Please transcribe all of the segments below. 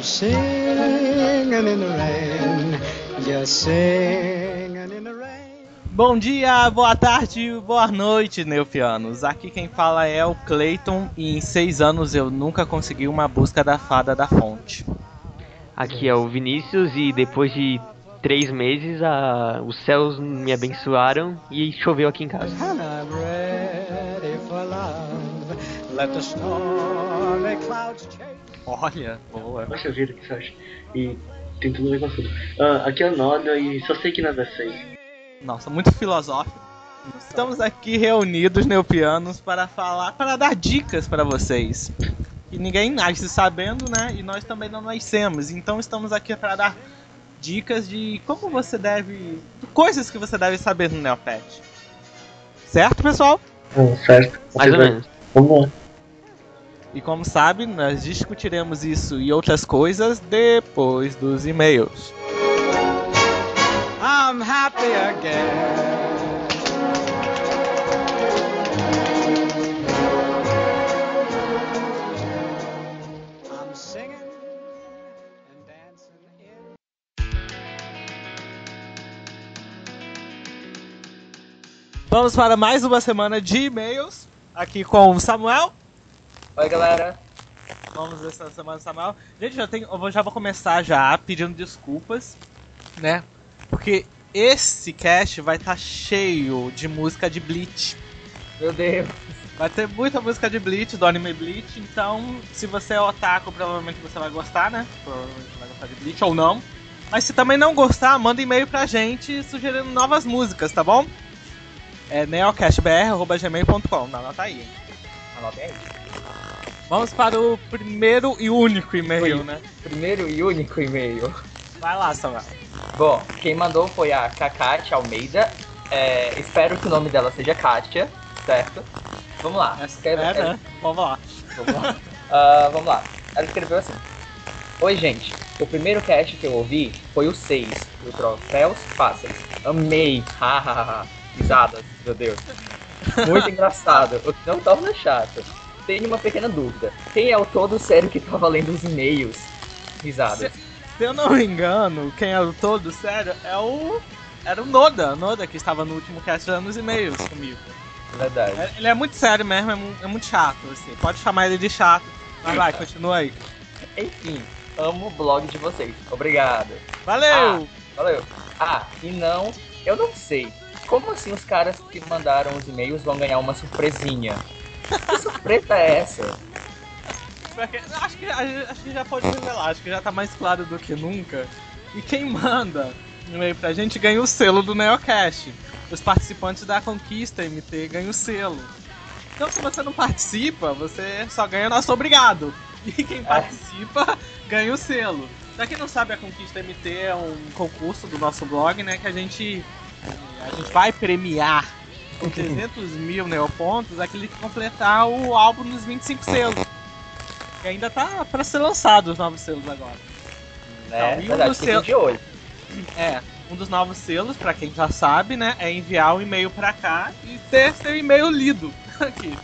Singing in the rain, just singing in the rain. Bom dia, boa tarde, boa noite, Neufianos. Aqui quem fala é o Clayton e em seis anos eu nunca consegui uma busca da fada da fonte. Aqui é o Vinícius e depois de três meses a... os céus me abençoaram e choveu aqui em casa. And I'm ready for love. Let the stormy clouds chase. Olha, boa. Poxa vida, que sorte. E tem tudo a ver com tudo. Ah, aqui é o Noda e só sei que nada sei. Nossa, muito filosófico. Estamos aqui reunidos, Neupianos, para falar, para dar dicas para vocês. E ninguém nasce sabendo, né? E nós também não nascemos. Então estamos aqui para dar dicas de como você deve. coisas que você deve saber no Neopet. Certo, pessoal? Bom, certo. Mais ou menos. Vamos lá. E como sabe, nós discutiremos isso e outras coisas depois dos e-mails. I'm happy again. Vamos para mais uma semana de e-mails. Aqui com o Samuel. Oi, galera. Vamos essa semana, Samuel. Gente, já tenho, eu já vou começar já pedindo desculpas, né? Porque esse cast vai estar cheio de música de Bleach. Meu Deus. Vai ter muita música de Bleach, do anime Bleach, então se você é otaku, provavelmente você vai gostar, né? Provavelmente vai gostar de Bleach ou não. Mas se também não gostar, manda e-mail pra gente sugerindo novas músicas, tá bom? É neocastbr.gmail.com, anota aí. hein? Anotem aí. Vamos para o primeiro e único e-mail, né? Primeiro e único e-mail. Vai lá, Samuel. Bom, quem mandou foi a Kakate Almeida. É, espero que o nome dela seja Kátia, certo? Vamos lá. Escreve- É, né? Vamos lá. Vamos lá. Ah, vamos lá. Ela escreveu assim. Oi, gente. O primeiro cast que eu ouvi foi o 6, do Troféus Fáceis. Amei. Risadas, meu Deus. Muito engraçado, o que não torna chato. Tenho uma pequena dúvida. Quem é o todo sério que tava lendo os e-mails? Risadas. Se eu não me engano, quem é o todo sério é o. Era o Noda, Noda que estava no último cast dando os e-mails comigo. Verdade. É- Ele é muito sério mesmo, é, mu- é muito chato, assim. Pode chamar ele de chato. Mas vai, continua aí. Enfim, amo o blog de vocês. Obrigado. Valeu! Valeu. Ah, e não, eu não sei. Como assim os caras que mandaram os e-mails vão ganhar uma surpresinha? Que surpresa é essa? Acho, que, acho que já pode revelar, acho que já tá mais claro do que nunca. E quem manda e-mail pra gente ganha o selo do Neocast. Os participantes da Conquista MT ganham o selo. Então se você não participa, você só ganha nosso obrigado. E quem participa ganha o selo. Pra quem não sabe, a Conquista MT é um concurso do nosso blog, né? Que a gente, a gente vai premiar com 300 mil neopontos aquele que completar o álbum nos 25 selos. Que ainda tá pra ser lançado os novos selos agora. Né? Não, e um Verdade, do fiquem seu- de olho. É, um dos novos selos, pra quem já sabe, né, é enviar um e-mail pra cá e ter seu e-mail lido aqui.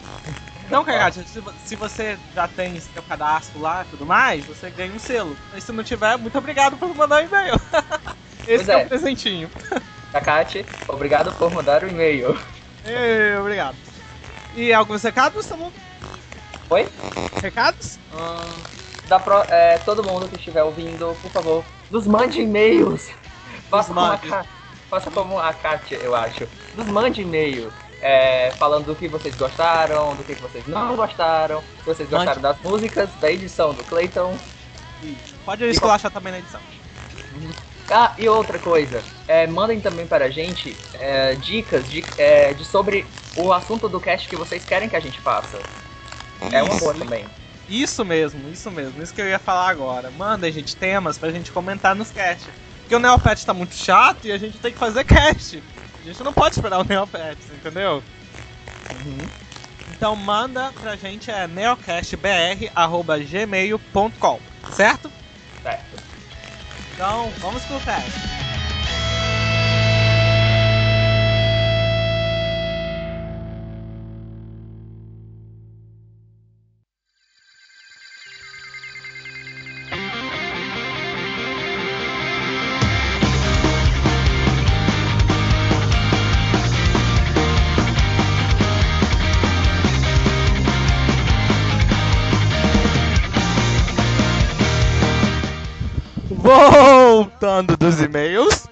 Então, Cagate, se, vo- se você já tem seu cadastro lá e tudo mais, você ganha um selo. E se não tiver, muito obrigado por mandar um e-mail. Esse é. é. o presentinho. Takati, obrigado por mandar o e-mail. Ê, obrigado. E alguns recados, Samu? Oi? Recados? Hum, dá pro, é, todo mundo que estiver ouvindo, por favor, nos mande e-mails. Faça como, a, mande. Ka- faça como a Kátia, eu acho. Nos mande e-mail. é, falando do que vocês gostaram, do que vocês não gostaram, se vocês gostaram das músicas, da edição do Clayton. Pode esculachar também na edição. Ah, e outra coisa, é, mandem também para a gente é, dicas de, é, de sobre o assunto do cast que vocês querem que a gente faça. É uma boa também. Isso mesmo, isso mesmo. Isso que eu ia falar agora. Mandem, gente, temas pra gente comentar nos cast. Porque o Neopet tá muito chato e a gente tem que fazer cast. A gente não pode esperar o Neopet, entendeu? Então manda pra gente é neocastbr.gmail.com? Certo. Então, vamos cast. Voltando dos e-mails.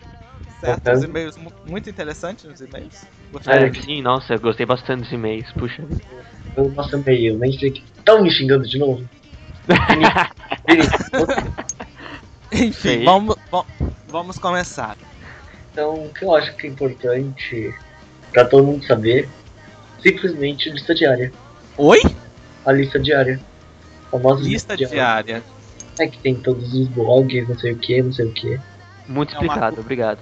Certo, os e-mails mu- muito interessantes os e-mails. É, sim, nossa, eu gostei bastante dos e-mails, puxa. Eu, nossa, meio, nem sei que. Tão me xingando de novo? Enfim, vamos, va- vamos começar. Então, o que eu acho que é importante pra todo mundo saber, simplesmente lista diária. Oi? A lista diária. A famosa Lista diária. É que tem todos os blogs, não sei o que, não sei o que. Muito É uma explicado, co- obrigado.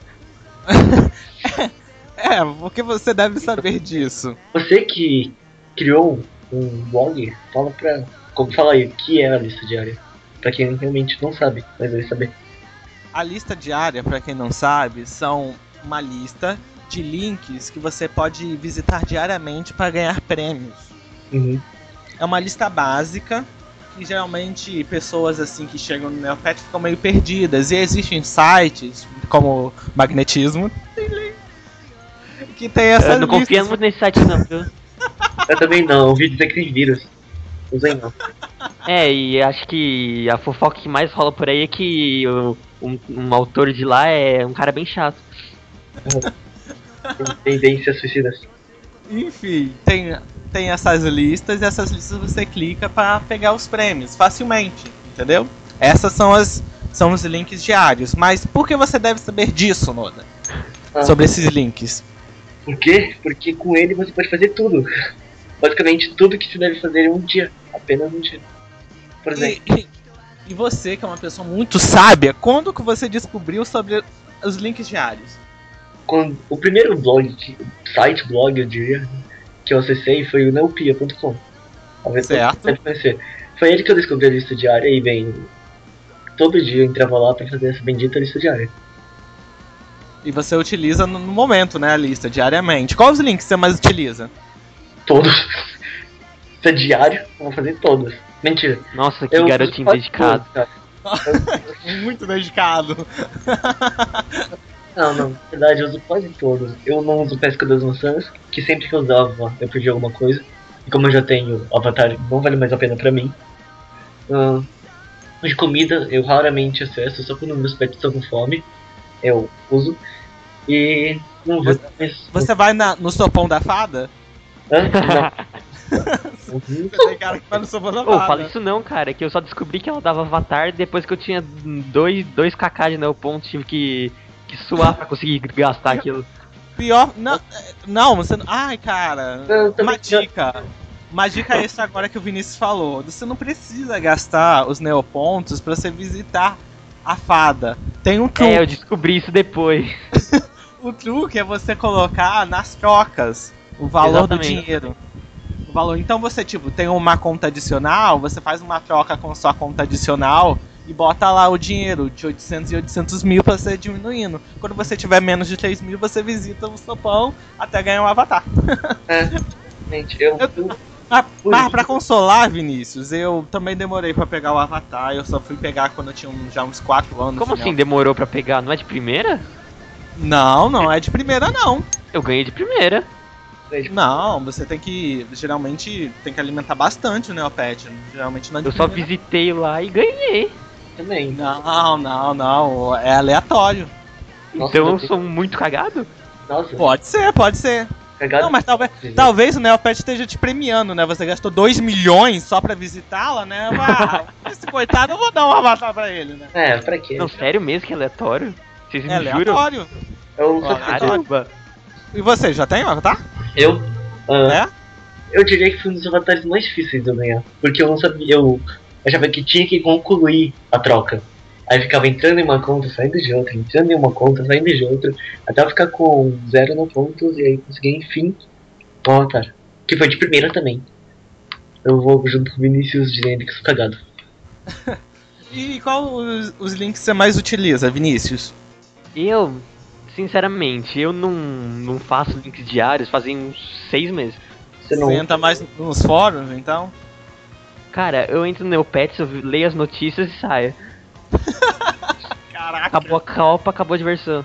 É, porque você deve saber disso. Você que criou um blog, fala pra. Como fala aí, o que é a lista diária? Pra quem realmente não sabe, mas deve saber. A lista diária, pra quem não sabe, são uma lista de links que você pode visitar diariamente para ganhar prêmios. Uhum. É uma lista básica que geralmente pessoas assim que chegam no Neopet ficam meio perdidas. E existem sites como Magnetismo que tem essas Eu não confio listas. muito nesse site não, viu? Eu também não, ouvi dizer que tem vírus. Usei não. É, e acho que a fofoca que mais rola por aí é que um, um autor de lá é um cara bem chato. Tem tendências suicidas. Enfim, tem, tem essas listas e essas listas você clica para pegar os prêmios facilmente, entendeu? Essas são as são os links diários. Mas por que você deve saber disso, Noda? Ah. Sobre esses links? Por quê? Porque com ele você pode fazer tudo. Basicamente tudo que se deve fazer em um dia. Apenas um dia. Por exemplo, E, e- e você, que é uma pessoa muito sábia, quando que você descobriu sobre os links diários? quando o primeiro blog, site blog eu diria, que eu acessei foi o neopia.com. Talvez você Certo. deve conhecer. Foi ele que eu descobri a lista diária e bem. Todo dia eu entrava lá pra fazer essa bendita lista diária. E você utiliza no, momento, né, a lista, diariamente. Quais os links você mais utiliza? Todos. Se é diário, eu vou fazer todos. Mentira. Nossa, que eu garotinho dedicado. todos. Muito dedicado. Não, não, na verdade eu uso quase todos. Eu não uso pesca das maçãs, que sempre que eu usava eu perdi alguma coisa. E como eu já tenho avatar, não vale mais a pena pra mim. Ahn, de comida eu raramente acesso, só quando meus pets estão com fome. Eu uso. E não vou mais. Você vai na- no sopão da fada? Hã? Não. Uhum. Você tem cara que vai no sopão da Ô, fada. fala isso não, cara, que eu só descobri que ela dava avatar depois que eu tinha dois, dois kk de neoponto, tive que, que suar pra conseguir gastar aquilo. Pior. Não, não, você não. Ai, cara. Uma dica. Uma dica extra agora que o Vinícius falou. Você não precisa gastar os neopontos pra você visitar a fada. Tem um truque. É, eu descobri isso depois. O truque é você colocar nas trocas o valor do Exatamente. dinheiro. O valor. Então você, tipo, tem uma conta adicional, você faz uma troca com sua conta adicional e bota lá o dinheiro de 800 e 800 mil pra você diminuindo. Quando você tiver menos de 3 mil, você visita o sopão até ganhar um avatar. É, gente, eu, Eu- Ah, mas pra consolar, Vinícius, eu também demorei pra pegar o avatar. Eu só fui pegar quando eu tinha um- já uns 4 anos. Como assim demorou pra pegar? Não é de primeira? Não, não é de primeira, não. Eu ganhei de primeira. Não, você tem que. Geralmente tem que alimentar bastante o Neopet. Geralmente não é de Eu só primeira. visitei lá e ganhei. Também. Não, não, não. É aleatório. Nossa, então eu sou muito cagado? Nossa, Pode ser, pode ser. cagado. Não, mas talvez, talvez o Neopet esteja te premiando, né? Você gastou 2 milhões só pra visitá-la, né? Ah, esse coitado eu vou dar um avatar pra ele, né? É, pra quê? Não, sério mesmo que é aleatório? Vocês É juram? aleatório. Eu, Ó, só- Caramba. E você, já tem avatar? eu, ah, É? eu diria que foi um dos avatares mais difíceis de eu ganhar. Porque eu não sabia, eu achava que tinha que concluir a troca. Aí ficava entrando em uma conta, saindo de outra, entrando em uma conta, saindo de outra, até eu ficar com zero no pontos e aí consegui, enfim, avatar. Que foi de primeira também. Eu vou junto com o Vinícius dizendo que sou cagado. E qual os, os links você mais utiliza, Vinícius? Eu, sinceramente, eu não, não faço links diários fazem uns seis meses. Você não. Você entra mais nos fóruns, então? Cara, eu entro no Neopets, eu leio as notícias e saio. Caraca. Acabou a Copa, acabou a diversão.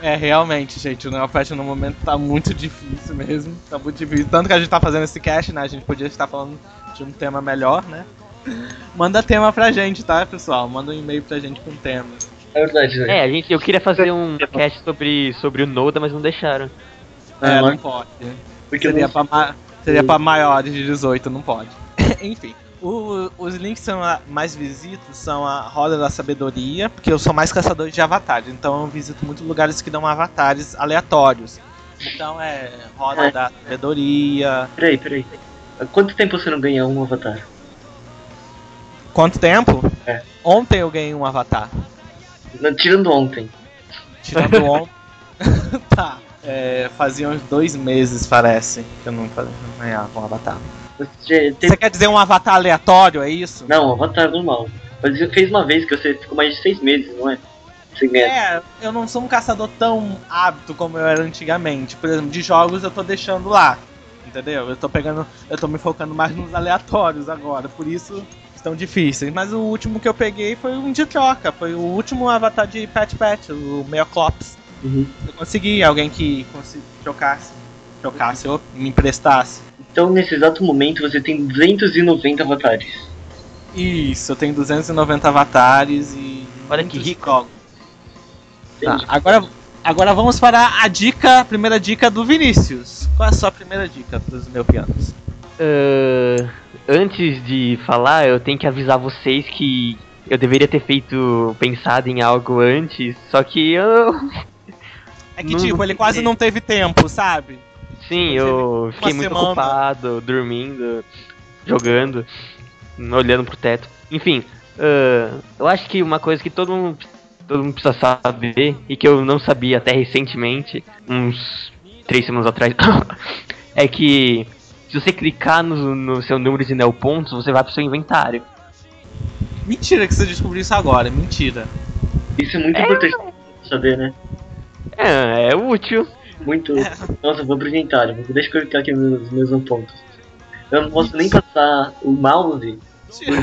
É, realmente, gente, o Neopet no momento tá muito difícil mesmo. Tá muito difícil. Tanto que a gente tá fazendo esse cast, né? A gente podia estar falando de um tema melhor, né? Manda tema pra gente, tá, pessoal? Manda um e-mail pra gente com temas. É verdade, né? É, a gente, eu queria fazer um cast sobre, sobre o Noda, mas não deixaram. É, Ah, não pode. Porque eu Seria, não pra, seria pra maiores de 18, não pode. Enfim. o- os links que são a- mais visitos são a Roda da Sabedoria, porque eu sou mais caçador de avatares, então eu visito muitos lugares que dão avatares aleatórios. Então é Roda É. da Sabedoria. Peraí, peraí. Há quanto tempo você não ganha um avatar? Quanto tempo? É. Ontem eu ganhei um avatar. Não, tirando ontem. Tirando ontem. tá. É, fazia uns dois meses, parece, que eu não, não ganhava um avatar. Você teve- Você quer dizer um avatar aleatório, é isso? Não, avatar normal. Mas você fez uma vez que você ficou mais de seis meses, não é? É, eu não sou um caçador tão hábito como eu era antigamente. Por exemplo, de jogos eu tô deixando lá. Entendeu? Eu tô pegando. Eu tô me focando mais nos aleatórios agora. Por isso estão difíceis. Mas o último que eu peguei foi um de troca. Foi o último avatar de Pet Pet, o Meoclops. Uhum. Eu consegui alguém que trocasse. Trocasse ou me emprestasse. Então, nesse exato momento, você tem 290 avatares. Isso, eu tenho 290 avatares e. Olha que rico. Tá, agora, agora vamos para a dica, a primeira dica do Vinícius. Qual é a sua primeira dica dos meus pianos? Ah, antes de falar, eu tenho que avisar vocês que eu deveria ter feito, pensado em algo antes, só que eu. É que, Não- tipo, ele quase não teve tempo, sabe? Sim, eu fiquei muito semana. ocupado, dormindo, jogando, olhando pro teto. Enfim, ah, eu acho que uma coisa que todo mundo, todo mundo precisa saber, e que eu não sabia até recentemente, uns três semanas atrás, é que se você clicar no, no seu número de neopontos, você vai pro seu inventário. Mentira que você descobriu isso agora, mentira. Isso é muito importante saber, né? É, é útil. Muito. Nossa, eu vou pro inventário. Deixa eu clicar aqui nos meus pontos. Eu não posso nem passar o mouse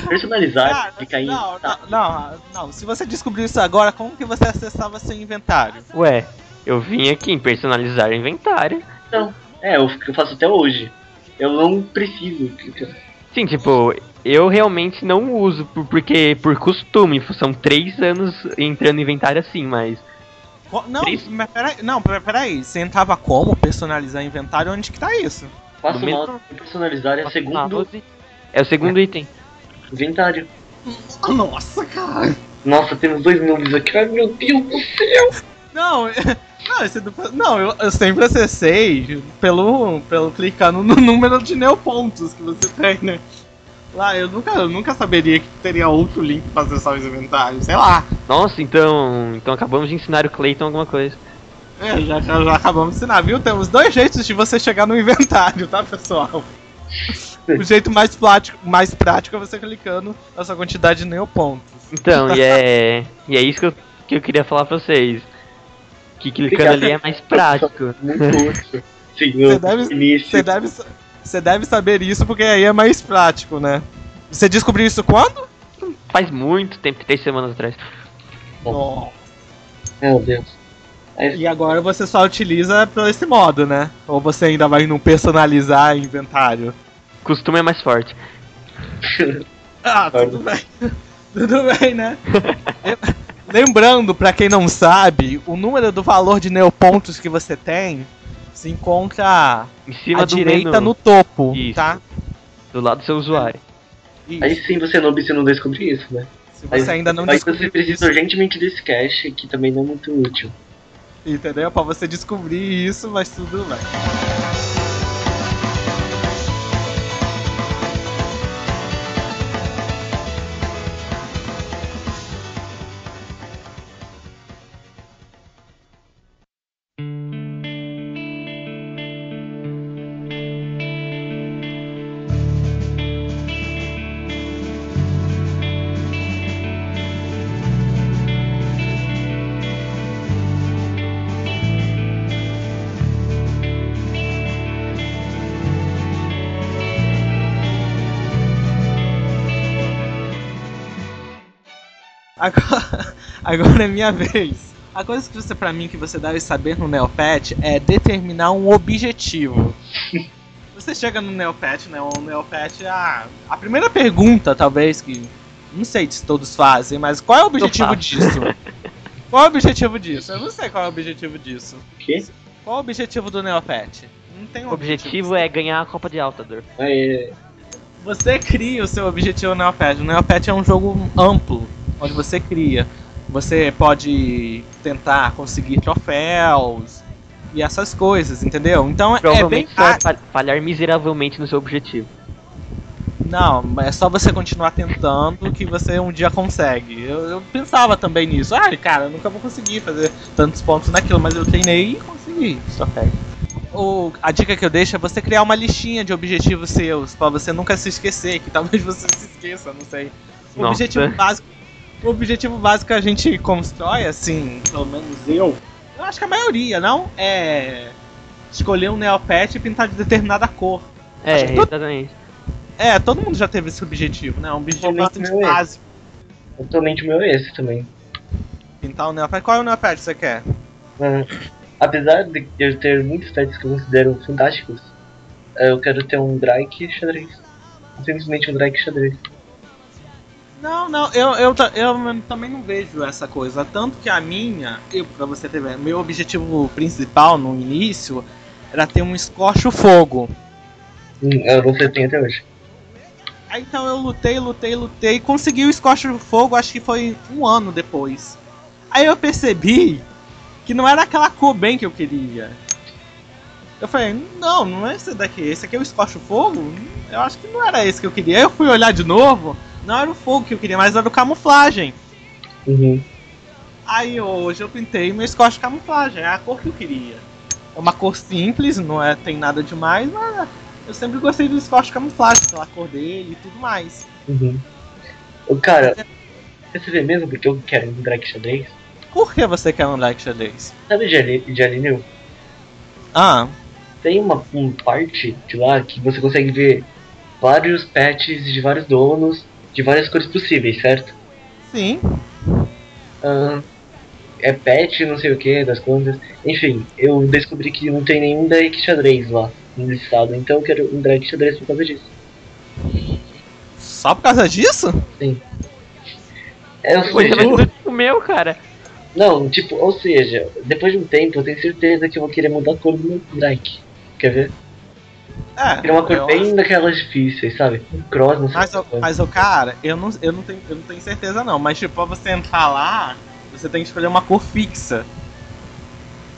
personalizar e cair. não, Tá. não, não, não, se você descobriu isso agora, como que você acessava seu inventário? Ué, eu vim aqui em personalizar inventário. Não. É, eu, eu faço até hoje. Eu não preciso clicar. Sim, tipo, eu realmente não uso por- porque por costume, são três anos entrando no inventário assim, mas Não, mas peraí, não, pera- peraí, você entrava como personalizar inventário? Onde que tá isso? Faço No e personalizar é o segundo é o segundo item. inventário. Nossa, cara! Nossa, temos dois nomes aqui. Ai meu Deus do céu! Não, não, esse do- não eu, eu sempre acessei pelo, pelo clicando no número de neopontos que você tem, né? Lá, eu nunca, eu nunca saberia que teria outro link pra acessar os inventários, sei lá. Nossa, então, então acabamos de ensinar o Clayton alguma coisa. É, já, já, já acabamos de ensinar, viu? Temos dois jeitos de você chegar no inventário, tá, pessoal? O jeito mais prático, mais prático é você clicando na sua quantidade de neopontos. Então, e é, e é isso que eu, que eu queria falar pra vocês. Que clicando ali é mais prático. Muito útil. Senhor, Você deve- início. Você deve, você deve saber isso porque aí é mais prático, né? Você descobriu isso quando? Faz muito tempo, três semanas atrás. Nossa. Meu Deus. Aí, E agora você só utiliza por esse modo, né? Ou você ainda vai no personalizar inventário? Costume é mais forte. Ah, tudo bem. tudo bem, né? Lembrando, pra quem não sabe, o número do valor de neopontos que você tem se encontra Em cima à do direita menu, no topo, Isso. tá? do lado do seu usuário. Isso. aí sim você não se não descobrir isso, né? Se você ainda não você descobriu precisa isso, urgentemente desse cache, que também não é muito útil. entendeu? Pra você descobrir isso, mas tudo bem. Agora, agora é minha vez. A coisa que você, pra mim, que você deve saber no Neopet é determinar um objetivo. Você chega no Neopet, né? O Neopet, a, a primeira pergunta, talvez, que não sei se todos fazem, mas qual é o objetivo disso? Qual é o objetivo disso? Eu não sei qual é o objetivo disso. O quê? Qual é o objetivo do Neopet? Não tem um O objetivo é ganhar a Copa de Altador. É, Você cria o seu objetivo no Neopet. O Neopet é um jogo amplo, onde você cria. Você pode tentar conseguir troféus e essas coisas, entendeu? Então é bem vai fácil. fa- falhar miseravelmente no seu objetivo. Não, é só você continuar tentando que você um dia consegue. Eu, eu pensava também nisso. Ah, cara, eu nunca vou conseguir fazer tantos pontos naquilo, mas eu treinei e consegui. Só pega. O, a dica que eu deixo é você criar uma listinha de objetivos seus, pra você nunca se esquecer, que talvez você se esqueça, não sei. O Nossa. objetivo básico. O objetivo básico que a gente constrói, assim, pelo menos eu. Eu acho que a maioria, não? É. Escolher um Neopet e pintar de determinada cor. É, todo- exatamente. É, todo mundo já teve esse objetivo, né? Um objetivo bastante é. básico. atualmente o meu é esse também. Pintar o Neopet. Qual é o Neopet que você quer? Ah, apesar de eu ter muitos pets que eu considero fantásticos, eu quero ter um Drake xadrez. Simplesmente um Drake xadrez. Não, não, eu, eu, eu também não vejo essa coisa. Tanto que a minha, eu, pra você ter ideia, meu objetivo principal no início era ter um escorcho fogo. Hum, eh, você tem até hoje. Aí então eu lutei, lutei, lutei consegui o escorcho fogo, acho que foi um ano depois. Aí eu percebi que não era aquela cor bem que eu queria. Eu falei, não, não é esse daqui, esse aqui é o escorcho fogo? Eu acho que não era esse que eu queria. Aí eu fui olhar de novo, não era o fogo que eu queria, mas era o camuflagem. Uhum. Aí hoje eu pintei meu escorcho camuflagem, é a cor que eu queria. É uma cor simples, não é, tem nada demais, mas eu sempre gostei do escorcho camuflagem, pela cor dele e tudo mais. Uhum. O cara, você vê mesmo porque eu quero um Drake xadrez? Por que você quer um like xadrez? Sabe Alineu? Ah, Tem uma, um parte de lá que você consegue ver vários pets de vários donos, de várias cores possíveis, certo? sim. Ah, é pet, não sei o que, das contas. Enfim, eu descobri que não tem nenhum Drake xadrez lá no listado, então eu quero um Drake xadrez por causa disso. Só por causa disso? É, ou seja, é, o meu, cara. não, tipo, ou seja, depois de um tempo eu tenho certeza que eu vou querer mudar a cor do meu Drake. Quer ver? É. Queria uma cor eu bem daquelas difíceis, sabe? Um cross, não sei Mas, o o- que. mas o cara, eu não, eu, não tenho, eu não tenho certeza não. Mas tipo, pra você entrar lá, você tem que escolher uma cor fixa.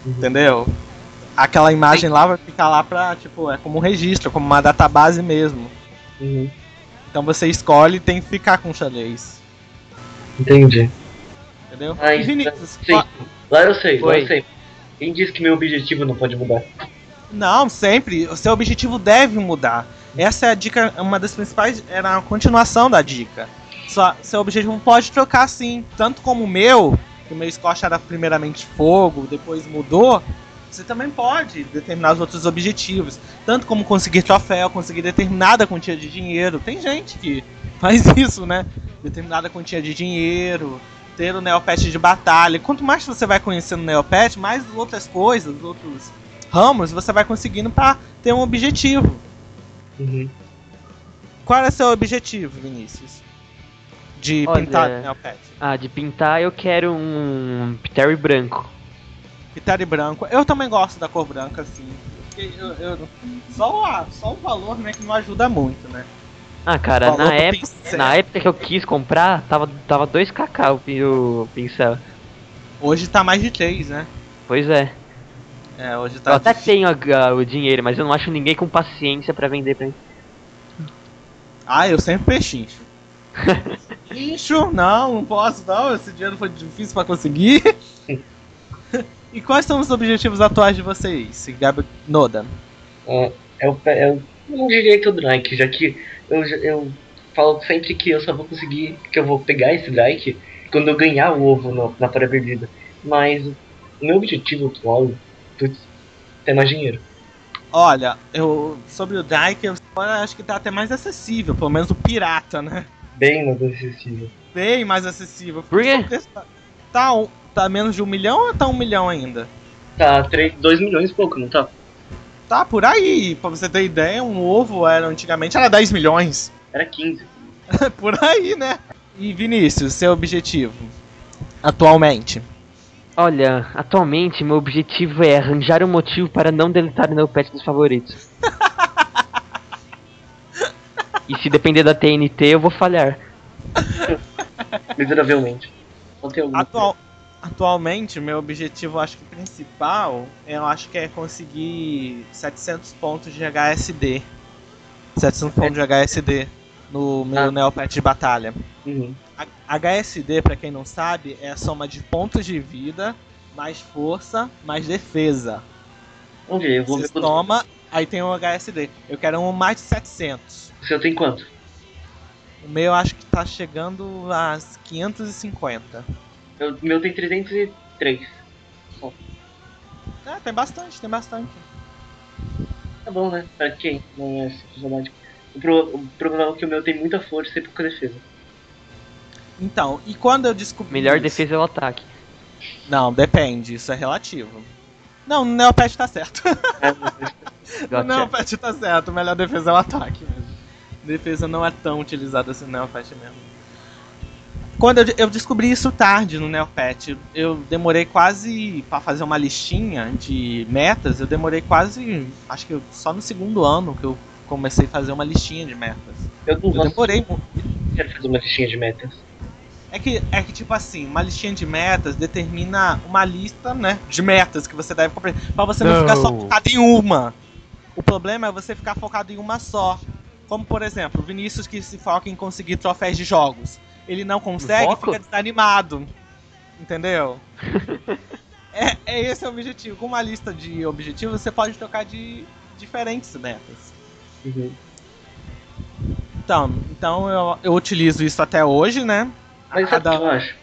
Uhum. Entendeu? Aquela imagem lá vai ficar lá pra, tipo, é como um registro, como uma database mesmo. Uhum. Então você escolhe e tem que ficar com xadrez. Entendi. Entendeu? Ah, E Vinícius, sim. qual- Lá eu sei, lá eu sei. Quem disse que meu objetivo não pode mudar? Não, sempre. O seu objetivo deve mudar. Essa é a dica, uma das principais. Era a continuação da dica. Só, seu objetivo pode trocar sim. Tanto como o meu, que o meu Scotch era primeiramente fogo, depois mudou. Você também pode determinar os outros objetivos. Tanto como conseguir troféu, conseguir determinada quantia de dinheiro. Tem gente que faz isso, né? Determinada quantia de dinheiro. Ter o Neopet de batalha. Quanto mais você vai conhecendo o Neopet, mais outras coisas, outros ramos você vai conseguindo pra ter um objetivo. Uhum. Qual é seu objetivo, Vinícius? De Olha- pintar o Neopet? Ah, de pintar eu quero um Terry branco. Pintar e branco. Eu também gosto da cor branca, assim. Porque eu- eu- só, a- só o valor, né, que não ajuda muito, né? Ah, cara, na época, pincel. na época que eu quis comprar, tava, tava 2kk o, pi- o pincel. Hoje tá mais de 3, né? Pois é. É, hoje eu tá. até de- tenho a- a- o dinheiro, mas eu não acho ninguém com paciência pra vender pra mim. Ah, eu sempre pechincho. Pechincho? Não, não posso, não. Esse dinheiro foi difícil pra conseguir. e quais são os objetivos atuais de vocês, Gabi Noda? É, o, eu não diria que é o Drake, já que eu, eu falo sempre que eu só vou conseguir, que eu vou pegar esse Drake quando eu ganhar o ovo no- na para perdida. Mas o meu objetivo atual, putz, ter mais dinheiro. Olha, eu sobre o Dyke, eu acho que tá até mais acessível, pelo menos o pirata, né? Bem mais acessível. Bem mais acessível. Por quê? Tá, um- tá menos de um milhão ou tá um milhão ainda? Tá, 2 milhões e pouco, não tá? Tá por aí, pra você ter ideia, um ovo era antigamente era 10 milhões. Era 15. por aí, né? E Vinícius, seu objetivo atualmente? Olha, atualmente meu objetivo é arranjar um motivo para não deletar o Neopet dos favoritos. e se depender da TNT, eu vou falhar. Miseravelmente. Atual, atualmente, meu objetivo, acho que principal, eu acho que é conseguir 700 pontos de HSD. 700 pontos de HSD no meu Ah. Neopet de batalha. Uhum. A- HSD, pra quem não sabe, é a soma de pontos de vida, mais força, mais defesa. Ver, eu vou Você ver toma, aí tem o HSD. Eu quero um mais de 700. O seu tem quanto? O meu acho que tá chegando a 550. Eu- O meu tem 303. É, tem bastante, tem bastante. Tá bom, né? Pra quem não é simplesmente. O, pro- o problema é que o meu tem muita força e pouca defesa. Então, e quando eu descobri. Melhor isso- defesa é o ataque. Não, depende, isso é relativo. Não, no Neopet tá certo. no. Neopet tá certo, melhor defesa é o ataque mesmo. Defesa não é tão utilizada assim no Neopet mesmo. Quando eu, eu descobri isso tarde no Neopet, eu demorei quase pra fazer uma listinha de metas, eu demorei quase, acho que só no segundo ano que eu comecei a fazer uma listinha de metas. Eu não Eu demorei mu- quero fazer uma listinha de metas. É que, é que, tipo assim, uma listinha de metas determina uma lista, né, de metas que você deve cumprir. Pra você não, Não. ficar só focado em uma. O problema é você ficar focado em uma só. Como, por exemplo, o Vinícius que se foca em conseguir troféus de jogos. Ele não consegue fica desanimado. Entendeu? é, é esse o objetivo. Com uma lista de objetivos, você pode tocar de diferentes metas. Uhum. Então, então eu, eu utilizo isso até hoje, né? A Mas sabe o cada- que eu acho?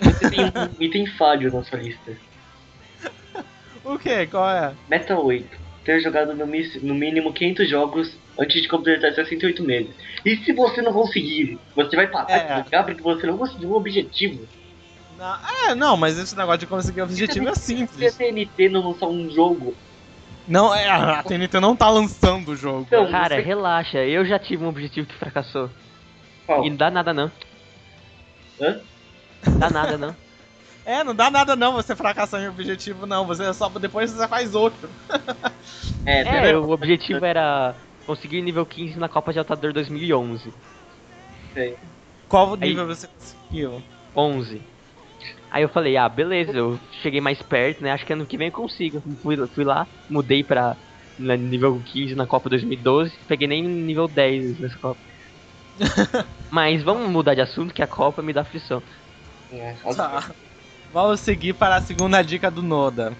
Você tem um item falho na sua lista. O que? Qual é? Meta 8. Ter jogado no, no mínimo 500 jogos antes de completar 68 meses. E se você não conseguir, você vai parar É. de jogar porque você não conseguiu um objetivo. Não, é, não, mas esse negócio de conseguir objetivo é Se a simples. TNT não lançar um jogo, Não, é, a TNT não tá lançando o jogo. Então, Cara, você- relaxa, eu já tive um objetivo que fracassou. qual? E não dá nada não. Hã? Dá nada não. É, não dá nada não você fracassar em objetivo, não. Você só depois você faz outro. É, É, pera- o objetivo era conseguir nível 15 na Copa de Altador 2011. Qual Aí- nível você conseguiu? 11. Aí eu falei, ah, beleza, eu cheguei mais perto, né? Acho que ano que vem eu consigo. Fui, fui lá, mudei pra na- nível 15 na Copa 2012, peguei nem nível 10 nessa Copa. Mas vamos mudar de assunto que a Copa me dá aflição. é, Tá. Vamos seguir para a segunda dica do Noda.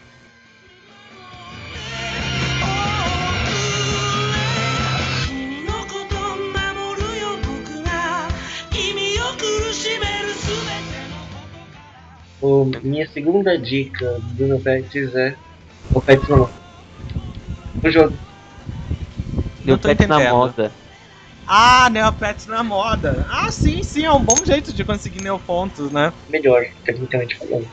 O, minha segunda dica do meu Pets é. O Pets não. O jogo. Tô pet na entendendo. moda. Ah, Neopets na moda. Ah, sim, sim, é um bom jeito de conseguir neopontos, né? Melhor, tecnicamente falando.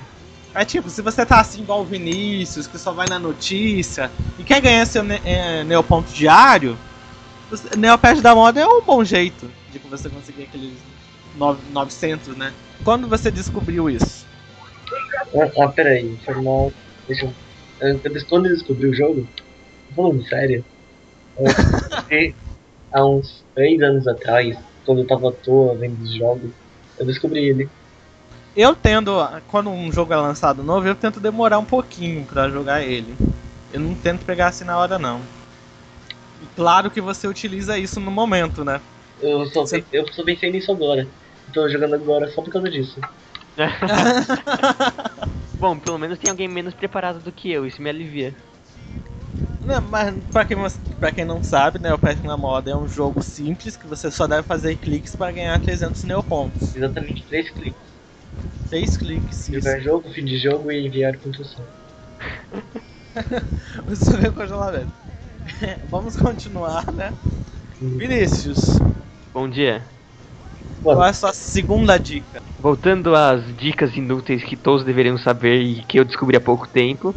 É tipo, se você tá assim igual o Vinícius, que só vai na notícia e quer ganhar seu ne é, neoponto diário, o Neopet da moda é um bom jeito de você conseguir aqueles no 900, né? Quando você descobriu isso? Ah, ah peraí, mal. Deixa eu. eu- Quando eu descobri o jogo, falando sério, eu há uns 3 anos atrás, quando eu tava à toa vendo os jogos, eu descobri ele. Eu tendo, quando um jogo é lançado novo, eu tento demorar um pouquinho pra jogar ele. Eu não tento pegar assim na hora, não. E claro que você utiliza isso no momento, né? Eu só, Você- eu só pensei nisso agora. Tô jogando agora só por causa disso. Bom, pelo menos tem alguém menos preparado do que eu, isso me alivia. Não, mas pra quem, pra quem não sabe, né, o Pet na Moda é um jogo simples que você só deve fazer cliques para ganhar 300 neopontos. Exatamente 3 cliques. 3 cliques, isso. Jogar jogo, fim de jogo e enviar construção. Você vê o congelamento. Vamos continuar, né? Vinícius, Bom dia. Qual é a sua segunda dica? Voltando às dicas inúteis que todos deveriam saber e que eu descobri há pouco tempo.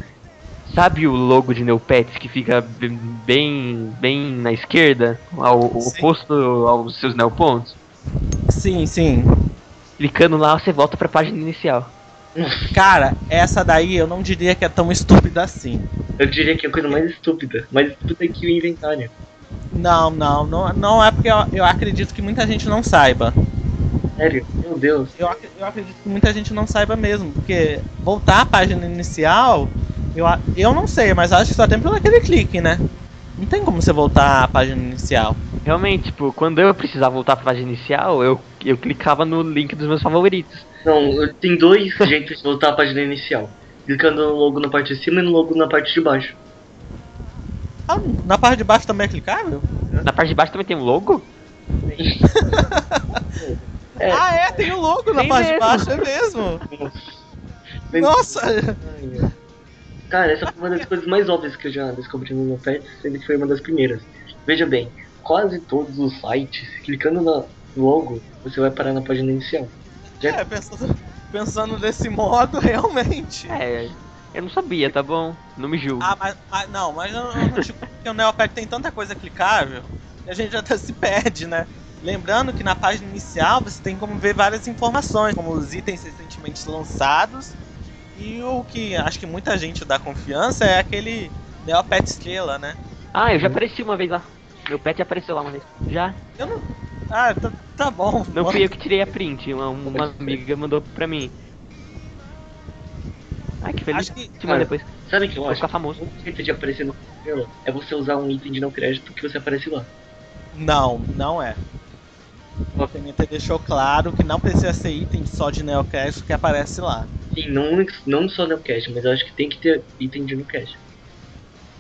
Sabe o logo de Neopets que fica bem, bem na esquerda, ao Sim. oposto aos seus neopontos? Sim, sim. Clicando lá, você volta pra página inicial. Cara, essa daí eu não diria que é tão estúpida assim. Eu diria que é a coisa mais estúpida. Mais estúpida que o inventário. Não, não, não, não é porque eu, eu acredito que muita gente não saiba. Sério, meu Deus. Eu, eu acredito que muita gente não saiba mesmo, porque voltar à página inicial, eu, eu não sei, mas acho que só tem pelo aquele clique, né? Não tem como você voltar à página inicial. Realmente, tipo, quando eu precisava voltar pra página inicial, eu, eu clicava no link dos meus favoritos. Não, tem dois jeitos de voltar à página inicial. Clicando no logo na parte de cima e no logo na parte de baixo. Ah, na parte de baixo também é clicável? Na parte de baixo também tem um logo? É. Ah, é, tem o logo na Tem parte de mesmo. baixo, é mesmo. Bem- Nossa! Ai, meu. Cara, essa foi uma das coisas mais óbvias que eu já descobri no Neopets, sendo que foi uma das primeiras. Veja bem, quase todos os sites, clicando no logo, você vai parar na página inicial. Já É, pensando, pensando desse modo, realmente. É, eu não sabia, tá bom? Não me julgo. Ah, mas ah, não, mas eu, eu não digo porque o Neopet tem tanta coisa clicável que a gente até se perde, né? Lembrando que na página inicial você tem como ver várias informações, como os itens recentemente lançados e o que acho que muita gente dá confiança é aquele Neopet Estrela, né? Ah, eu já apareci uma vez lá. Meu pet apareceu lá uma vez. Já? Eu não. Ah, tá, tá bom. Não fui eu que tirei a print, uma, uma amiga mandou pra mim. Ai, que feliz. Acho que. Te mando depois. Sabe que eu Vou acho? ficar famoso. O jeito de aparecer no estrela é você usar um item de não crédito que você aparece lá. Não, não é. O TNT deixou claro que não precisa ser item só de Neocast que aparece lá. Sim, não, não só no cash, mas eu acho que tem que ter item de no cash.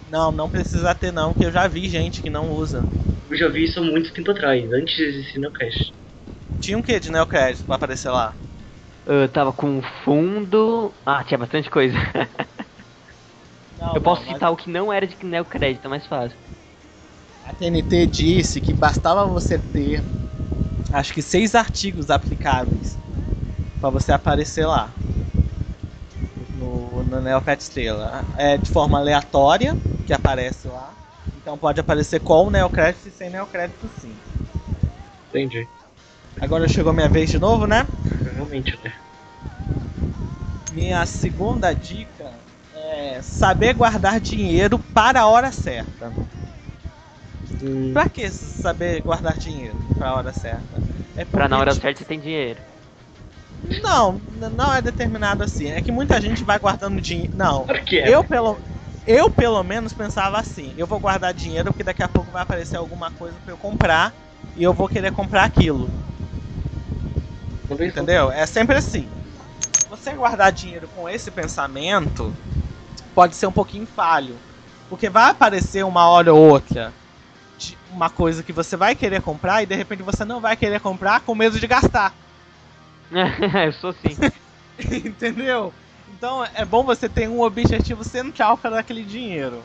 Não, não precisa ter não, que eu já vi gente que não usa. Eu já vi isso há muito tempo atrás, antes de existir no cash. Tinha um que de Neocast pra aparecer lá? Eu tava com fundo. Ah, tinha bastante coisa. Não, eu posso não, mas citar o que não era de neocrédito, é mais fácil. A TNT disse que bastava você ter, acho que seis artigos aplicáveis pra você aparecer lá. No, no Neopet Estrela. É de forma aleatória que aparece lá. Então pode aparecer com neocrédito e sem neocrédito sim. Entendi. Agora chegou minha vez de novo, né? Realmente, né? Minha segunda dica é saber guardar dinheiro para a hora certa. Hum, Pra que saber guardar dinheiro para a hora certa? É Pra na hora tipo, certa você tem dinheiro. Não, não é determinado assim. É que muita gente vai guardando dinheiro. Não. claro que é. Eu pelo, eu pelo menos pensava assim. Eu vou guardar dinheiro porque daqui a pouco vai aparecer alguma coisa para eu comprar e eu vou querer comprar aquilo. Entendeu? É sempre assim. Você guardar dinheiro com esse pensamento pode ser um pouquinho falho. Porque vai aparecer uma hora ou outra de uma coisa que você vai querer comprar e de repente você não vai querer comprar com medo de gastar. eu sou assim. Entendeu? Então é bom você ter um objetivo central para aquele dinheiro.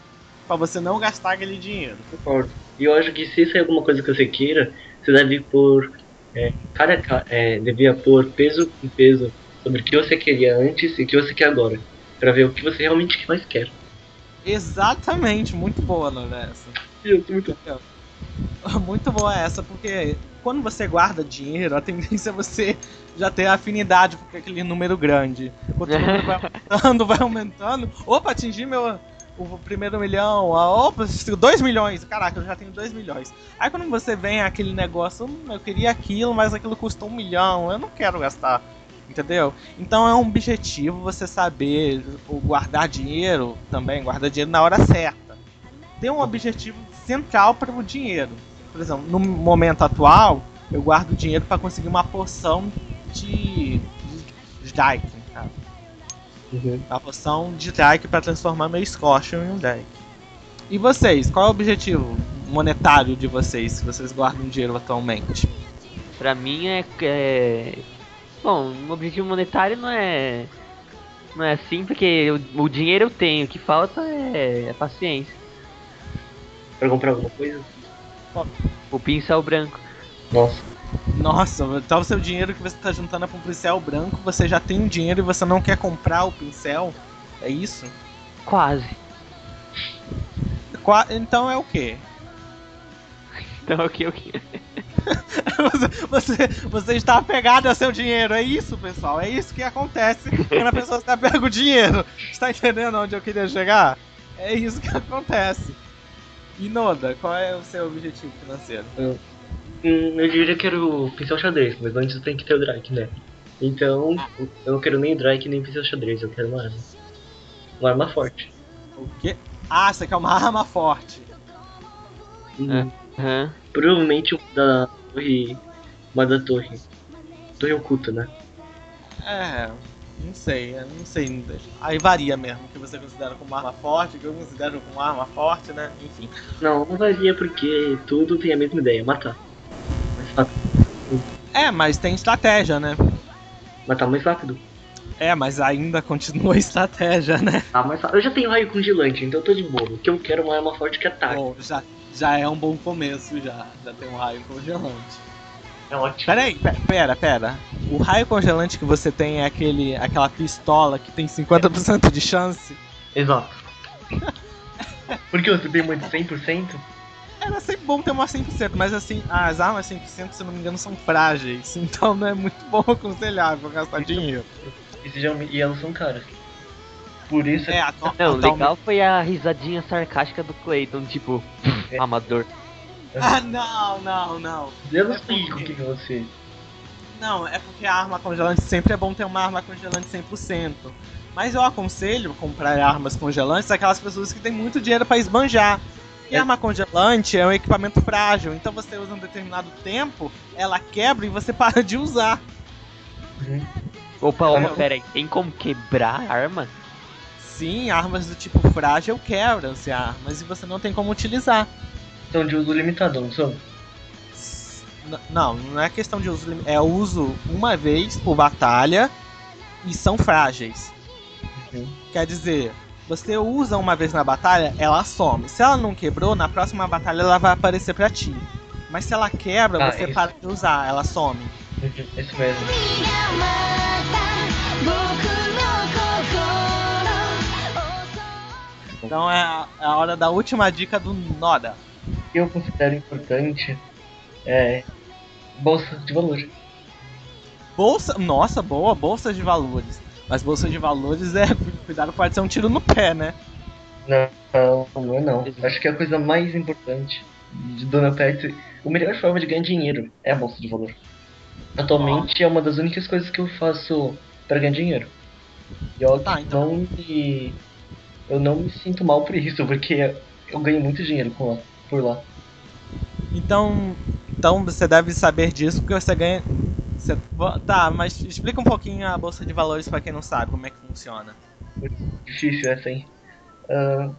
Pra você não gastar aquele dinheiro. Concordo. E eu acho que se sair alguma coisa que você queira, você deve pôr. É, cada, ca- é, devia pôr peso em peso sobre o que você queria antes e o que você quer agora. Pra ver o que você realmente mais quer. Exatamente, muito boa, Nora, essa. Tô muito. Muito boa essa, porque quando você guarda dinheiro, a tendência é você já ter afinidade com aquele número grande. Quando o número vai aumentando, vai aumentando. Opa, atingi meu o primeiro milhão. ah, Opa, 2 milhões. Caraca, eu já tenho 2 milhões. Aí quando você vem aquele negócio, "Hum, eu queria aquilo, mas aquilo custou um milhão. Eu não quero gastar. Entendeu? Então é um objetivo você saber guardar dinheiro também, guardar dinheiro na hora certa. Tem um objetivo central para o dinheiro. Por exemplo, no momento atual, eu guardo dinheiro para conseguir uma porção de, de caso. Uhum. Uma porção de Dyke para transformar meu Scorpion em um Dyke. E vocês, qual é o objetivo monetário de vocês, que vocês guardam dinheiro atualmente? Pra mim é, é. Bom, o objetivo monetário não é. Não é assim, porque o, o dinheiro eu tenho, o que falta é, é paciência. Pra comprar alguma coisa? O pincel branco. Nossa. Nossa, então o seu dinheiro que você está juntando é para um pincel branco, você já tem um dinheiro e você não quer comprar o pincel? É isso? Quase. Qua- Então é o quê? Então o que o que? Você, você, você está apegado ao seu dinheiro, é isso, pessoal. É isso que acontece quando a pessoa está apega o dinheiro. Está entendendo onde eu queria chegar? É isso que acontece. E Noda, qual é o seu objetivo financeiro? Hum, eu diria que era o pincel xadrez, mas antes tem que ter o Drake, né? Então, eu não quero nem Drake nem pincel xadrez, eu quero uma arma. Uma arma forte. O quê? Ah, você quer uma arma forte. Hum, Aham. Provavelmente uma da torre. Uma da torre. Torre oculta, né? É, não sei, não sei. Aí varia mesmo, o que você considera como arma forte, o que eu considero como arma forte, né? Enfim. Não, não varia porque tudo tem a mesma ideia, matar. É, mas tem estratégia, né? Matar mais rápido. É, mas ainda continua estratégia, né? Ah, mais rápido. Eu já tenho raio congelante, então eu tô de boa. O que eu quero é uma arma forte que ataque. Bom, já, já é um bom começo, já. Já tem um raio congelante. É ótimo. Pera aí, pe- pera, pera. O raio congelante que você tem é aquele, aquela pistola que tem 50% de chance? Exato. Porque você tem de 100%? Era sempre bom ter uma 100%, mas assim, as armas 100%, se eu não me engano, são frágeis. Então não é muito bom aconselhável gastar dinheiro. E, e elas são caras. Por isso É, atu- Não, atualmente- legal foi a risadinha sarcástica do Clayton, tipo, amador. Ah, não, não, não. eu não é explico o porque- que que você. Não, é porque a arma congelante sempre é bom ter uma arma congelante 100%. Mas eu aconselho comprar armas congelantes aquelas pessoas que têm muito dinheiro pra esbanjar. E É. arma congelante é um equipamento frágil, então você usa um determinado tempo, ela quebra e você para de usar. Opa, Ah, opa, não. pera aí, tem como quebrar a arma? Sim, armas do tipo frágil quebram-se armas e você não tem como utilizar. São de uso limitado, não são? S- n- Não, não é questão de uso, lim- é uso uma vez por batalha e são frágeis. Uhum. Quer dizer, você usa uma vez na batalha, ela some. Se ela não quebrou, na próxima batalha ela vai aparecer pra ti. Mas se ela quebra, Ah, você isso. para de usar, ela some. Isso mesmo. Então é a, é a hora da última dica do Noda. O que eu considero importante é. Bolsa de valor. Bolsa. Nossa, boa, bolsa de valores. Mas bolsa de valores é. Cuidado, pode ser um tiro no pé, né? Não, não é não. Acho que a coisa mais importante de Dona Pet, a melhor forma de ganhar dinheiro é a bolsa de valor. Atualmente é uma das únicas coisas que eu faço para ganhar dinheiro. E eu Tá, então- não me. Eu não me sinto mal por isso, porque eu ganho muito dinheiro com por lá. Então. Então você deve saber disso porque você ganha. Você- tá, mas explica um pouquinho a bolsa de valores pra quem não sabe como é que funciona. Difícil essa, hein? Ah,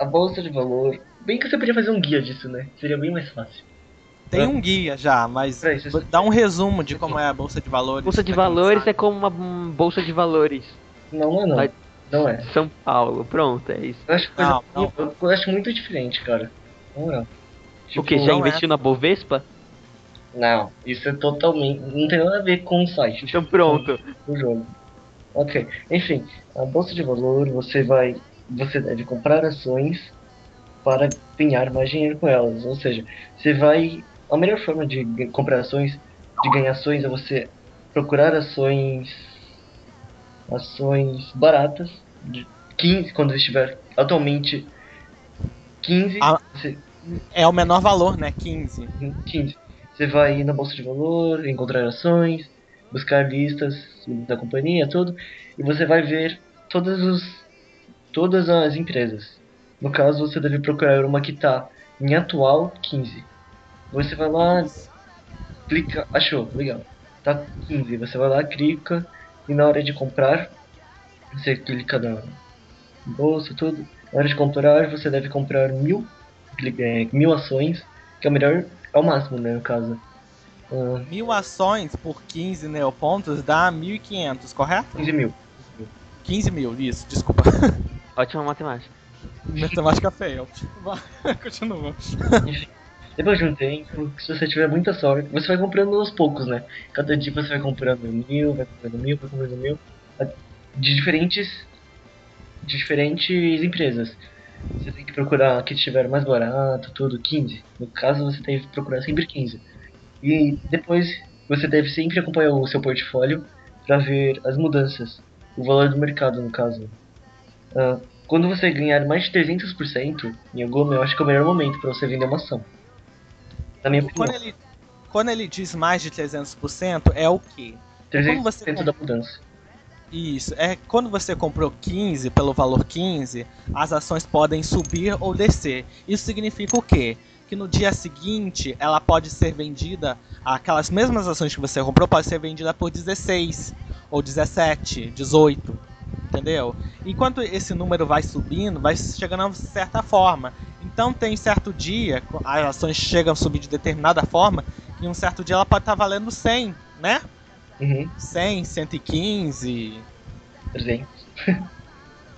a bolsa de valor. Bem que você podia fazer um guia disso, né? Seria bem mais fácil. Tem É. um guia já, mas Pra isso, dá um resumo de como é a bolsa de valores. Bolsa de valores é como uma bolsa de valores. Não, não é não. Não é. São Paulo, pronto, é isso. Eu acho, coisa- Não, não. Eu, eu acho muito diferente, cara. Não é. o que? Já não é. investiu na Bovespa? Não, isso é totalmente. Não tem nada a ver com o site Então pronto. do jogo. Ok. Enfim, a bolsa de valor você vai. Você deve comprar ações para ganhar mais dinheiro com elas. Ou seja, você vai. A melhor forma de comprar ações, de ganhar ações, é você procurar ações. Ações baratas. De 15, quando estiver atualmente 15. Ah. você- É o menor valor, né? 15. 15. Você vai na bolsa de valor, encontrar ações, buscar listas da companhia, tudo, e você vai ver todas os todas as empresas. No caso, você deve procurar uma que está em atual 15. Você vai lá, clica, achou, legal. Tá 15, você vai lá, clica e na hora de comprar, você clica na bolsa, tudo. Na hora de comprar, você deve comprar mil, é, mil ações, que é o melhor, é o máximo, né, no caso. Ah, Mil ações por 15 neopontos dá 1.500, correto? 15 mil. 15 mil, isso, desculpa. Ótima matemática. Matemática fail. Vai, Continua. Depois de um tempo, se você tiver muita sorte, você vai comprando aos poucos, né? Cada dia você vai comprando mil, vai comprando mil, vai comprando mil. De diferentes. De diferentes empresas. Você tem que procurar que estiver mais barato, tudo, 15. No caso, você tem que procurar sempre 15. E depois você deve sempre acompanhar o seu portfólio para ver as mudanças, o valor do mercado no caso. Ah, quando você ganhar mais de 300% em alguma, eu acho que é o melhor momento para você vender uma ação. Na minha opinião, Quando ele, quando ele diz mais de 300%, é o quê? 300% como você da mudança. Isso, é quando você comprou 15 pelo valor 15, as ações podem subir ou descer. Isso significa o quê? Que no dia seguinte ela pode ser vendida, aquelas mesmas ações que você comprou pode ser vendida por 16 ou 17, 18, entendeu? Enquanto esse número vai subindo, vai chegando a certa forma. Então tem certo dia, as ações chegam a subir de determinada forma, e um certo dia ela pode estar valendo 100, né? Uhum, 100, 115, 300.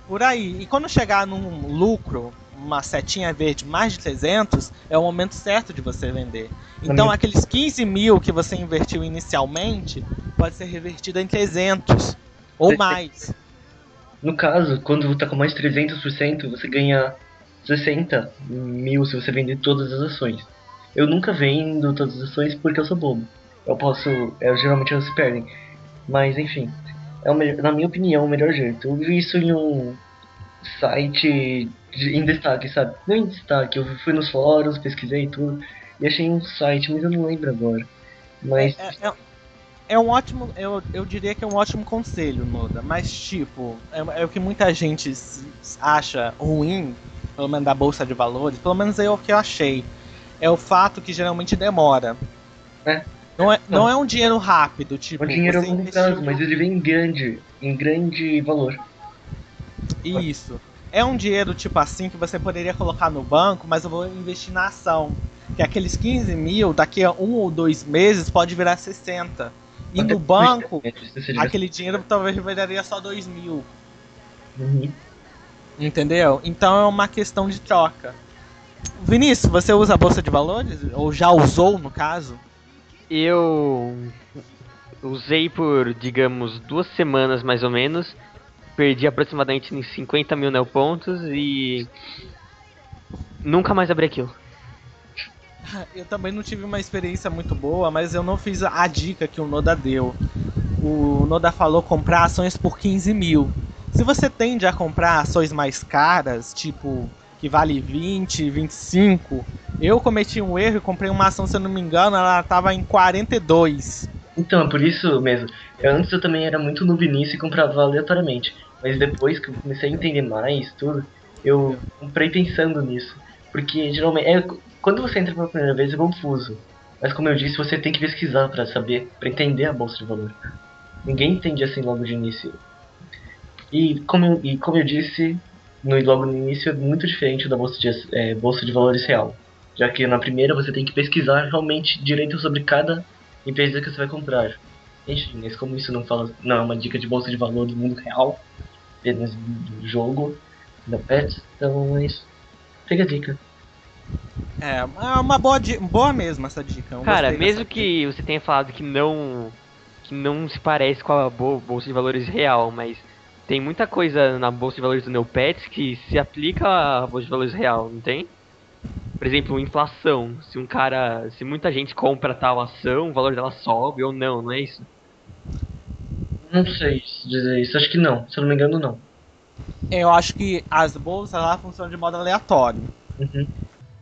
por aí. E quando chegar num lucro, uma setinha verde mais de 300, é o momento certo de você vender. Então Também. aqueles 15 mil que você investiu inicialmente pode ser revertido em 300 ou mais. No caso, quando você tá com mais de 300%, você ganha 60 mil se você vender todas as ações. Eu nunca vendo todas as ações porque eu sou bobo. Eu posso. Eu, geralmente elas se perdem. Mas enfim. É o melhor, na minha opinião, o melhor jeito. Eu vi isso em um site de- em destaque, sabe? Não em destaque, eu fui nos fóruns, pesquisei tudo. E achei um site, mas eu não lembro agora. Mas. É, é- é um ótimo, eu, eu diria que é um ótimo conselho, Noda. Mas tipo, é, é o que muita gente acha ruim, pelo menos da bolsa de valores. Pelo menos é o que eu achei. É o fato que geralmente demora. É. Não é, não é um dinheiro rápido, tipo. o dinheiro a você longo investiu prazo, mas ele vem em grande, em grande valor. Isso. É um dinheiro tipo assim que você poderia colocar no banco, mas eu vou investir na ação. Que aqueles 15 mil, daqui a um ou dois meses, pode virar 60. E Até no banco, aquele dinheiro talvez viraria só 2 mil. Uhum. Entendeu? Então é uma questão de troca. Vinícius, você usa a bolsa de valores? Ou já usou, no caso? Eu usei por, digamos, duas semanas mais ou menos. Perdi aproximadamente uns 50 mil neopontos e. Nunca mais abri aquilo. Eu também não tive uma experiência muito boa, mas eu não fiz a dica que o Noda deu. O Noda falou comprar ações por 15 mil. Se você tende a comprar ações mais caras, tipo que vale 20, 25, eu cometi um erro e comprei uma ação, se eu não me engano, ela tava em 42. Então, é por isso mesmo. Eu, antes eu também era muito noob nisso e comprava aleatoriamente. Mas depois que eu comecei a entender mais tudo, eu comprei pensando nisso. Porque geralmente, é, quando você entra pela primeira vez é confuso. Mas como eu disse, você tem que pesquisar pra saber, pra entender a bolsa de valor. Ninguém entende assim logo de início. E como e como eu disse, no, logo no início é muito diferente da bolsa de, é, bolsa de valores real. Já que na primeira você tem que pesquisar realmente direito sobre cada empresa que você vai comprar. Enfim, mas como isso não fala, não é uma dica de bolsa de valor do mundo real, apenas do jogo, da Pets, então é isso. Fica a dica. É, é uma boa, boa mesmo essa dica. eu Cara, mesmo que você tenha falado que não que não se parece com a bo- bolsa de valores real, mas tem muita coisa na bolsa de valores do Neopets que se aplica à bolsa de valores real, não tem? Por exemplo, inflação. Se um cara, se muita gente compra tal ação, o valor dela sobe ou não, não é isso? Não sei dizer isso, acho que não, se eu não me engano não. Eu acho que as bolsas lá funcionam de modo aleatório. Uhum.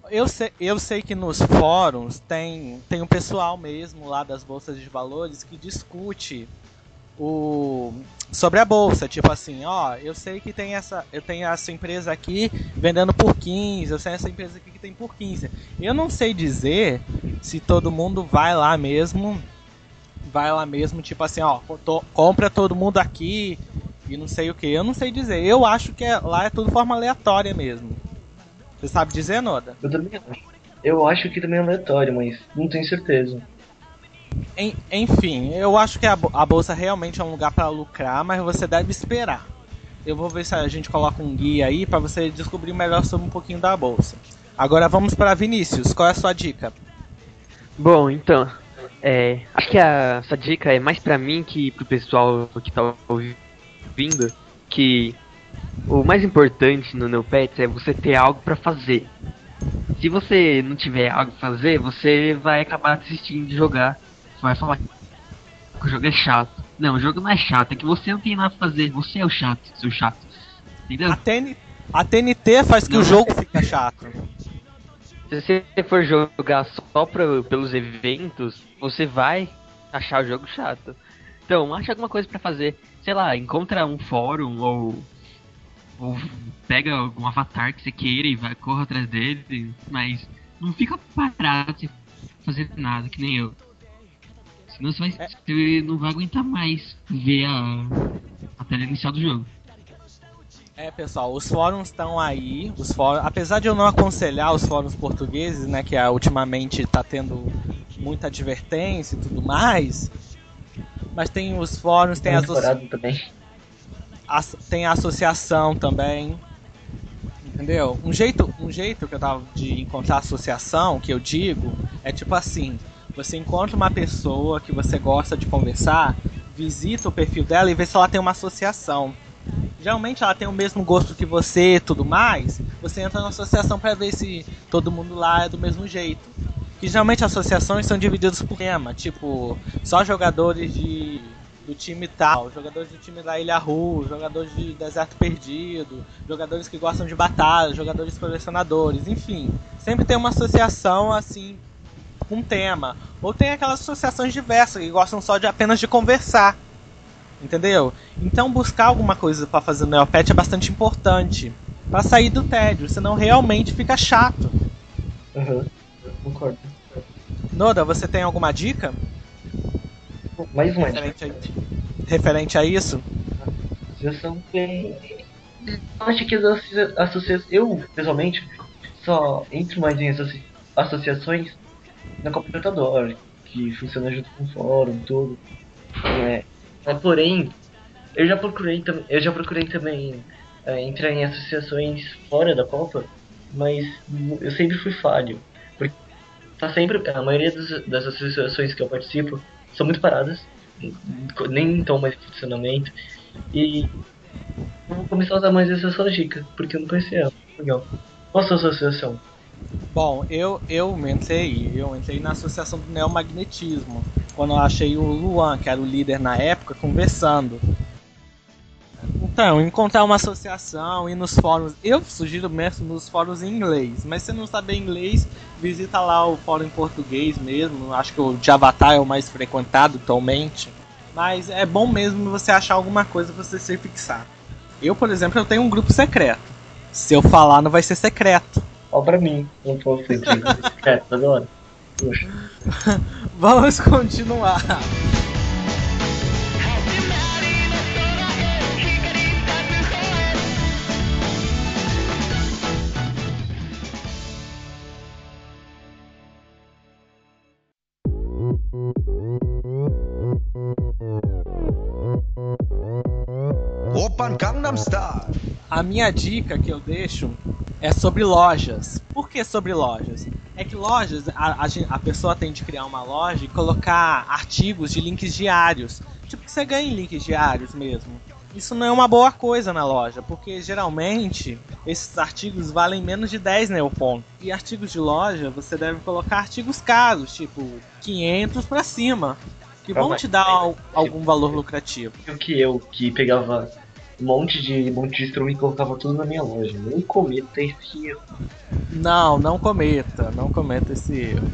Eu sei, eu sei que nos fóruns tem, tem um pessoal mesmo lá das bolsas de valores que discute o sobre a bolsa, tipo assim, ó, eu sei que tem essa, eu tenho essa empresa aqui vendendo por 15, eu sei essa empresa aqui que tem por 15. Eu não sei dizer se todo mundo vai lá mesmo, vai lá mesmo, tipo assim, ó, compra todo mundo aqui e não sei o que. Eu não sei dizer. Eu acho que é- lá é tudo forma aleatória mesmo. Você sabe dizer, Noda? Eu também acho. Eu acho que também é aleatório, mas não tenho certeza. En- enfim, eu acho que a, a bolsa realmente é um lugar para lucrar, mas você deve esperar. Eu vou ver se a gente coloca um guia aí para você descobrir melhor sobre um pouquinho da bolsa. Agora vamos para Vinícius. Qual é a sua dica? Bom, então, é, acho que a, essa dica é mais pra mim que pro pessoal que tá ouvindo, que o mais importante no Neopets é você ter algo pra fazer. se você não tiver algo pra fazer, você vai acabar desistindo de jogar. Vai falar que o jogo é chato. Não, o jogo não é chato, é que você não tem nada pra fazer. Você é o chato, seu chato. Entendeu? A, TN a TNT faz que Não. o jogo fique chato. Se você for jogar só pra, pelos eventos, você vai achar o jogo chato. Então, acha alguma coisa pra fazer. Sei lá, encontra um fórum ou. Ou pega algum avatar que você queira e vai, corra atrás dele. Mas não fica parado sem fazer nada, que nem eu. Senão você, vai, você não vai aguentar mais ver a, a tela inicial do jogo. É, pessoal, os fóruns estão aí. Os fóruns, apesar de eu não aconselhar os fóruns portugueses, né, que ultimamente tá tendo muita advertência e tudo mais, mas tem os fóruns, tem, Tem as, também. as- tem a associação também. Entendeu? Um jeito, um jeito que eu tava de encontrar associação, que eu digo, é tipo assim: você encontra uma pessoa que você gosta de conversar, visita o perfil dela e vê se ela tem uma associação. Geralmente ela tem o mesmo gosto que você e tudo mais. Você entra na associação pra ver se todo mundo lá é do mesmo jeito. Que geralmente associações são divididas por tema, tipo, só jogadores de do time tal, jogadores do time da Ilha Ru, jogadores de Deserto Perdido, jogadores que gostam de batalha, jogadores colecionadores, enfim. Sempre tem uma associação assim com tema. Ou tem aquelas associações diversas que gostam só de apenas de conversar. Entendeu? Então buscar alguma coisa pra fazer no Neopet é bastante importante. Pra sair do tédio, senão realmente fica chato. Aham, concordo. Noda, você tem alguma dica Mais uma referente a, referente a isso? associação bem. Eu acho que as associa- associações. Eu, pessoalmente, só entro mais em associ- associações na Copa Libertadores, que funciona junto com o fórum, tudo. É, porém, eu já procurei. Eu já procurei também é, entrar em associações fora da Copa, mas eu sempre fui falho. Porque tá sempre. A maioria das, das associações que eu participo são muito paradas, nem estão mais em funcionamento. E vou começar a usar mais essa sua dica, porque eu não conhecia ela. Legal. Qual a sua associação? Bom, eu, eu entrei, eu entrei na associação do neomagnetismo, quando eu achei o Luan, que era o líder na época, conversando. Então, encontrar uma associação e nos fóruns, eu sugiro mesmo nos fóruns em inglês, mas se não saber inglês, visita lá o fórum em português mesmo, acho que o de Avatar é o mais frequentado atualmente. Mas é bom mesmo você achar alguma coisa pra você se fixar. Eu, por exemplo, eu tenho um grupo secreto. Se eu falar, não vai ser secreto. Ó pra mim, não posso ser secreto agora. Poxa. Vamos continuar. A minha dica que eu deixo é sobre lojas. Por que sobre lojas? É que lojas, a, a, a pessoa tem de criar uma loja e colocar artigos de links diários. Tipo que você ganha em links diários mesmo. Isso não é uma boa coisa na loja, porque geralmente esses artigos valem menos de 10 neopontos. E artigos de loja, você deve colocar artigos caros, tipo 500 pra cima, que vão te dar al- algum valor lucrativo. O que eu, que pegava um monte de, um monte de instrumento e colocava tudo na minha loja. Não cometa esse erro. Não, não cometa, não cometa esse erro.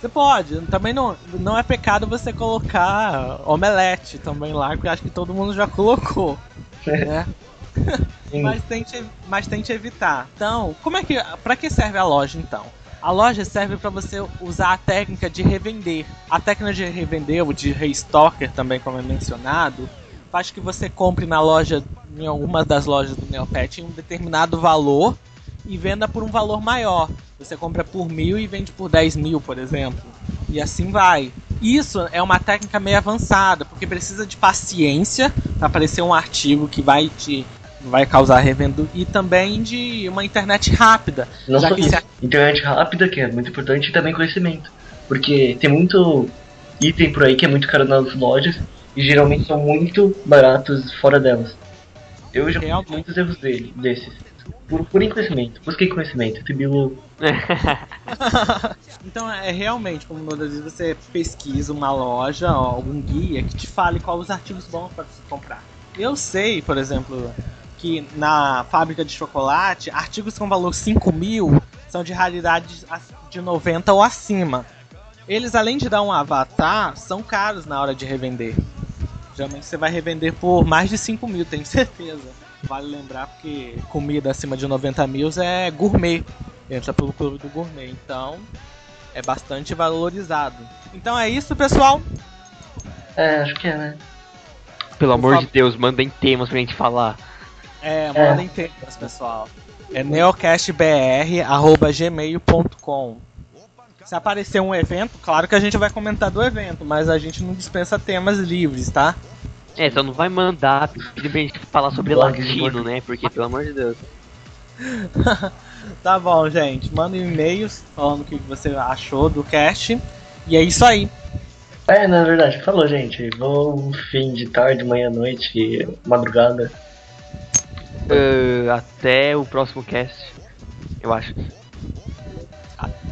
Você pode, também não, não é pecado você colocar omelete também lá, porque acho que todo mundo já colocou, né? Mas, tente, mas tente evitar. Então, como é que, para que serve a loja então? A loja serve para você usar a técnica de revender. A técnica de revender, ou de restocker também, como é mencionado, faz que você compre na loja, em alguma das lojas do Neopet, em um determinado valor e venda por um valor maior. Você compra por mil e vende por 10 mil, por exemplo. E assim vai. Isso é uma técnica meio avançada, porque precisa de paciência para aparecer um artigo que vai te vai causar revendo e também de uma internet rápida. Não já só isso. se- Internet rápida, que é muito importante, e também conhecimento. Porque tem muito item por aí que é muito caro nas lojas e geralmente são muito baratos fora delas. Eu já vi Realmente. muitos erros dele, desses. Por, por conhecimento. Busquei conhecimento. Fibilu. Então é realmente, como no vezes você pesquisa uma loja ou algum guia que te fale quais os artigos bons para você comprar. Eu sei, por exemplo, que na fábrica de chocolate, artigos com valor 5 mil são de raridade de 90 ou acima. Eles, além de dar um avatar, são caros na hora de revender. Geralmente você vai revender por mais de 5 mil, tenho certeza. Vale lembrar porque comida acima de 90 mil é gourmet. Entra pelo clube do gourmet. Então é bastante valorizado. Então é isso, pessoal. É, acho que é, né? Pelo amor de Deus, mandem temas pra gente falar. É, mandem temas, pessoal. É neocastbr.gmail.com Se aparecer um evento, claro que a gente vai comentar do evento, mas a gente não dispensa temas livres, tá? É, só não vai mandar pedir pra gente falar sobre Blog latino, né? Porque, pelo amor de Deus. Tá bom, gente. Mandem e-mails falando o que você achou do cast. E é isso aí. É, na verdade, falou, gente. Bom fim de tarde, manhã, noite, madrugada. Ah, até o próximo cast, eu acho.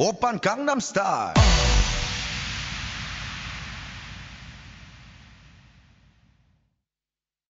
오빤 강남스타일